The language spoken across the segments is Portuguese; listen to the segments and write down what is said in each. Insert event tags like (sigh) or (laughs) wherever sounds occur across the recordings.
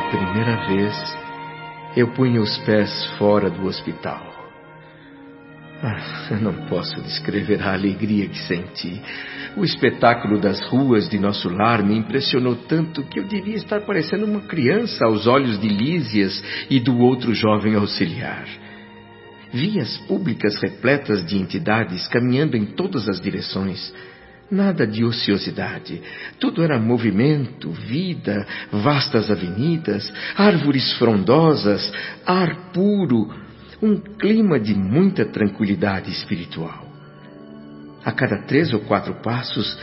pela primeira vez, eu punha os pés fora do hospital. Ah, eu não posso descrever a alegria que senti. O espetáculo das ruas de nosso lar me impressionou tanto que eu devia estar parecendo uma criança aos olhos de Lísias e do outro jovem auxiliar. Vias públicas repletas de entidades caminhando em todas as direções. Nada de ociosidade. Tudo era movimento, vida, vastas avenidas, árvores frondosas, ar puro, um clima de muita tranquilidade espiritual. A cada três ou quatro passos,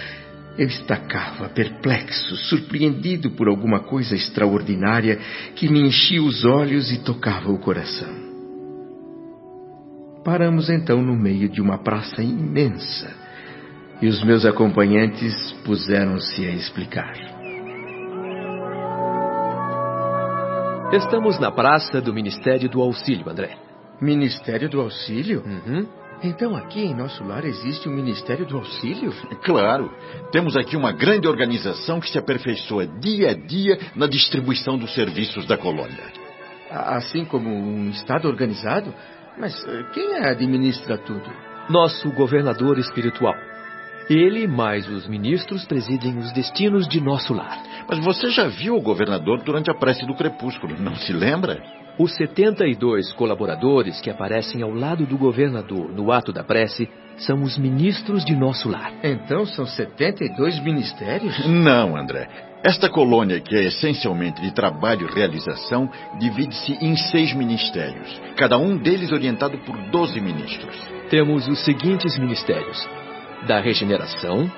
eu estacava, perplexo, surpreendido por alguma coisa extraordinária que me enchia os olhos e tocava o coração. Paramos então no meio de uma praça imensa e os meus acompanhantes puseram-se a explicar. Estamos na praça do Ministério do Auxílio, André. Ministério do Auxílio? Uhum. Então aqui em nosso lar existe um Ministério do Auxílio? (laughs) Claro. Temos aqui uma grande organização que se aperfeiçoa dia a dia na distribuição dos serviços da colônia. Assim como um Estado organizado? Mas eh, quem administra tudo? Nosso governador espiritual. Ele mais os ministros presidem os destinos de nosso lar. Mas você já viu o governador durante a prece do crepúsculo, não se lembra? Os 72 colaboradores que aparecem ao lado do governador no ato da prece são os ministros de nosso lar. Então são 72 ministérios? Não, André. Esta colônia, que é essencialmente de trabalho e realização, divide-se em seis ministérios, cada um deles orientado por 12 ministros. Temos os seguintes ministérios: da regeneração,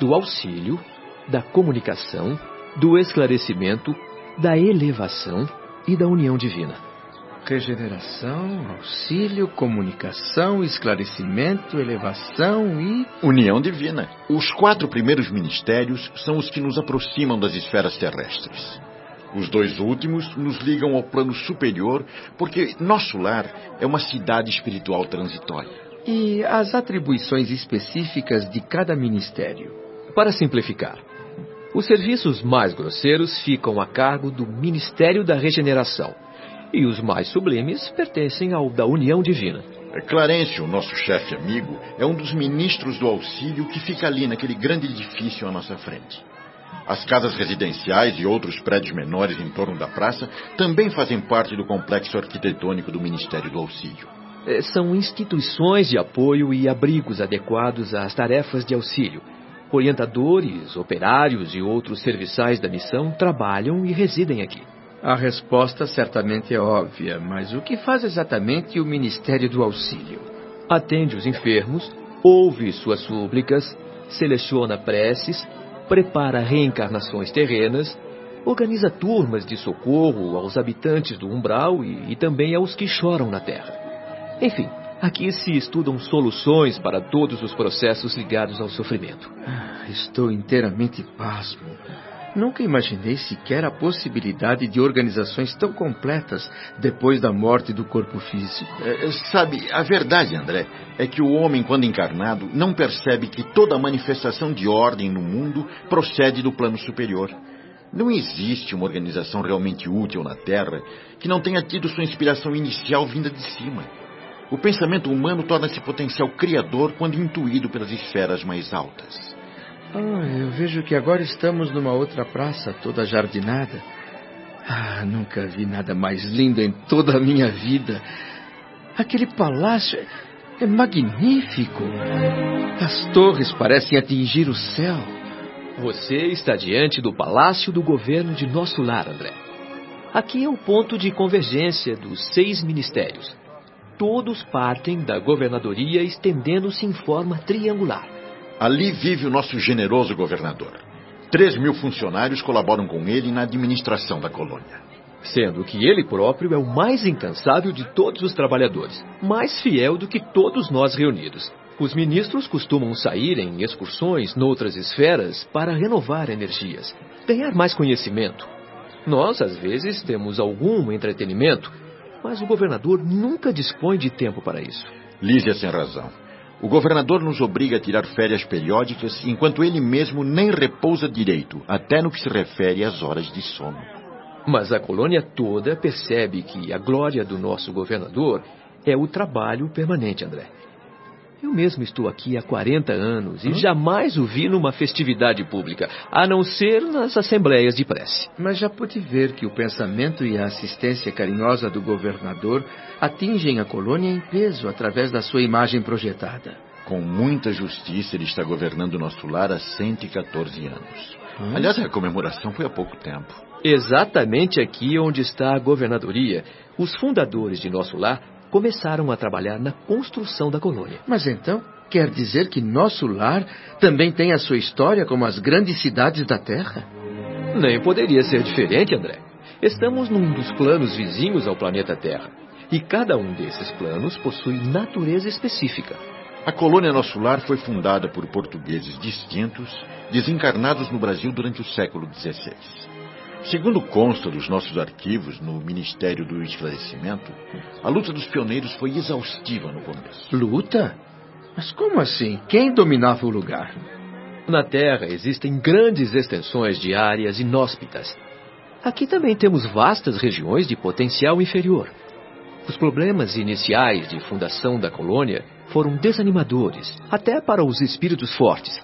do auxílio, da comunicação, do esclarecimento, da elevação e da união divina. Regeneração, auxílio, comunicação, esclarecimento, elevação e. União divina. Os quatro primeiros ministérios são os que nos aproximam das esferas terrestres. Os dois últimos nos ligam ao plano superior, porque nosso lar é uma cidade espiritual transitória. E as atribuições específicas de cada ministério? Para simplificar, os serviços mais grosseiros ficam a cargo do Ministério da Regeneração e os mais sublimes pertencem ao da União Divina. É, Clarencio, nosso chefe amigo, é um dos ministros do auxílio que fica ali naquele grande edifício à nossa frente. As casas residenciais e outros prédios menores em torno da praça também fazem parte do complexo arquitetônico do Ministério do Auxílio. É, São instituições de apoio e abrigos adequados às tarefas de auxílio. Orientadores, operários e outros serviçais da missão trabalham e residem aqui. A resposta certamente é óbvia, mas o que faz exatamente o Ministério do Auxílio? Atende os enfermos, ouve suas súplicas, seleciona preces, prepara reencarnações terrenas, organiza turmas de socorro aos habitantes do umbral e, e também aos que choram na terra. Enfim, aqui se estudam soluções para todos os processos ligados ao sofrimento. Ah, Estou inteiramente pasmo. Nunca imaginei sequer a possibilidade de organizações tão completas depois da morte do corpo físico. É, sabe, a verdade, André, é que o homem, quando encarnado, não percebe que toda manifestação de ordem no mundo procede do plano superior. Não existe uma organização realmente útil na Terra que não tenha tido sua inspiração inicial vinda de cima. O pensamento humano torna-se potencial criador quando intuído pelas esferas mais altas. Ah, eu vejo que agora estamos numa outra praça, toda jardinada. Ah, nunca vi nada mais lindo em toda a minha vida. Aquele palácio é magnífico. As torres parecem atingir o céu. Você está diante do palácio do governo de nosso lar, André. Aqui é o ponto de convergência dos seis ministérios. Todos partem da governadoria estendendo-se em forma triangular. Ali vive o nosso generoso governador. Três mil funcionários colaboram com ele na administração da colônia. Sendo que ele próprio é o mais incansável de todos os trabalhadores, mais fiel do que todos nós reunidos. Os ministros costumam sair em excursões noutras esferas para renovar energias, ganhar mais conhecimento. Nós, às vezes, temos algum entretenimento, mas o governador nunca dispõe de tempo para isso. Lísia tem razão. O governador nos obriga a tirar férias periódicas, enquanto ele mesmo nem repousa direito, até no que se refere às horas de sono. Mas a colônia toda percebe que a glória do nosso governador é o trabalho permanente, André. Eu mesmo estou aqui há 40 anos e hum? jamais o vi numa festividade pública, a não ser nas assembleias de prece. Mas já pude ver que o pensamento e a assistência carinhosa do governador atingem a colônia em peso através da sua imagem projetada. Com muita justiça, ele está governando nosso lar há 114 anos. Hum? Aliás, a comemoração foi há pouco tempo. Exatamente aqui onde está a governadoria, os fundadores de nosso lar começaram a trabalhar na construção da colônia. Mas então, quer dizer que nosso lar também tem a sua história como as grandes cidades da Terra? Nem poderia ser diferente, André. Estamos num dos planos vizinhos ao planeta Terra. E cada um desses planos possui natureza específica. A colônia Nosso Lar foi fundada por portugueses distintos, desencarnados no Brasil durante o século XVI. Segundo consta dos nossos arquivos no Ministério do Esclarecimento, a luta dos pioneiros foi exaustiva no começo. Luta? Mas como assim? Quem dominava o lugar? Na Terra existem grandes extensões de áreas inóspitas. Aqui também temos vastas regiões de potencial inferior. Os problemas iniciais de fundação da colônia foram desanimadores, até para os espíritos fortes.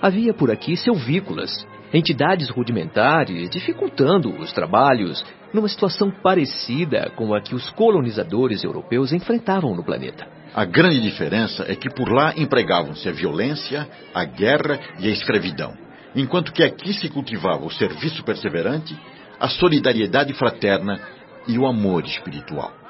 Havia por aqui selvícolas, entidades rudimentares dificultando os trabalhos numa situação parecida com a que os colonizadores europeus enfrentavam no planeta. A grande diferença é que por lá empregavam-se a violência, a guerra e a escravidão, enquanto que aqui se cultivava o serviço perseverante, a solidariedade fraterna e o amor espiritual.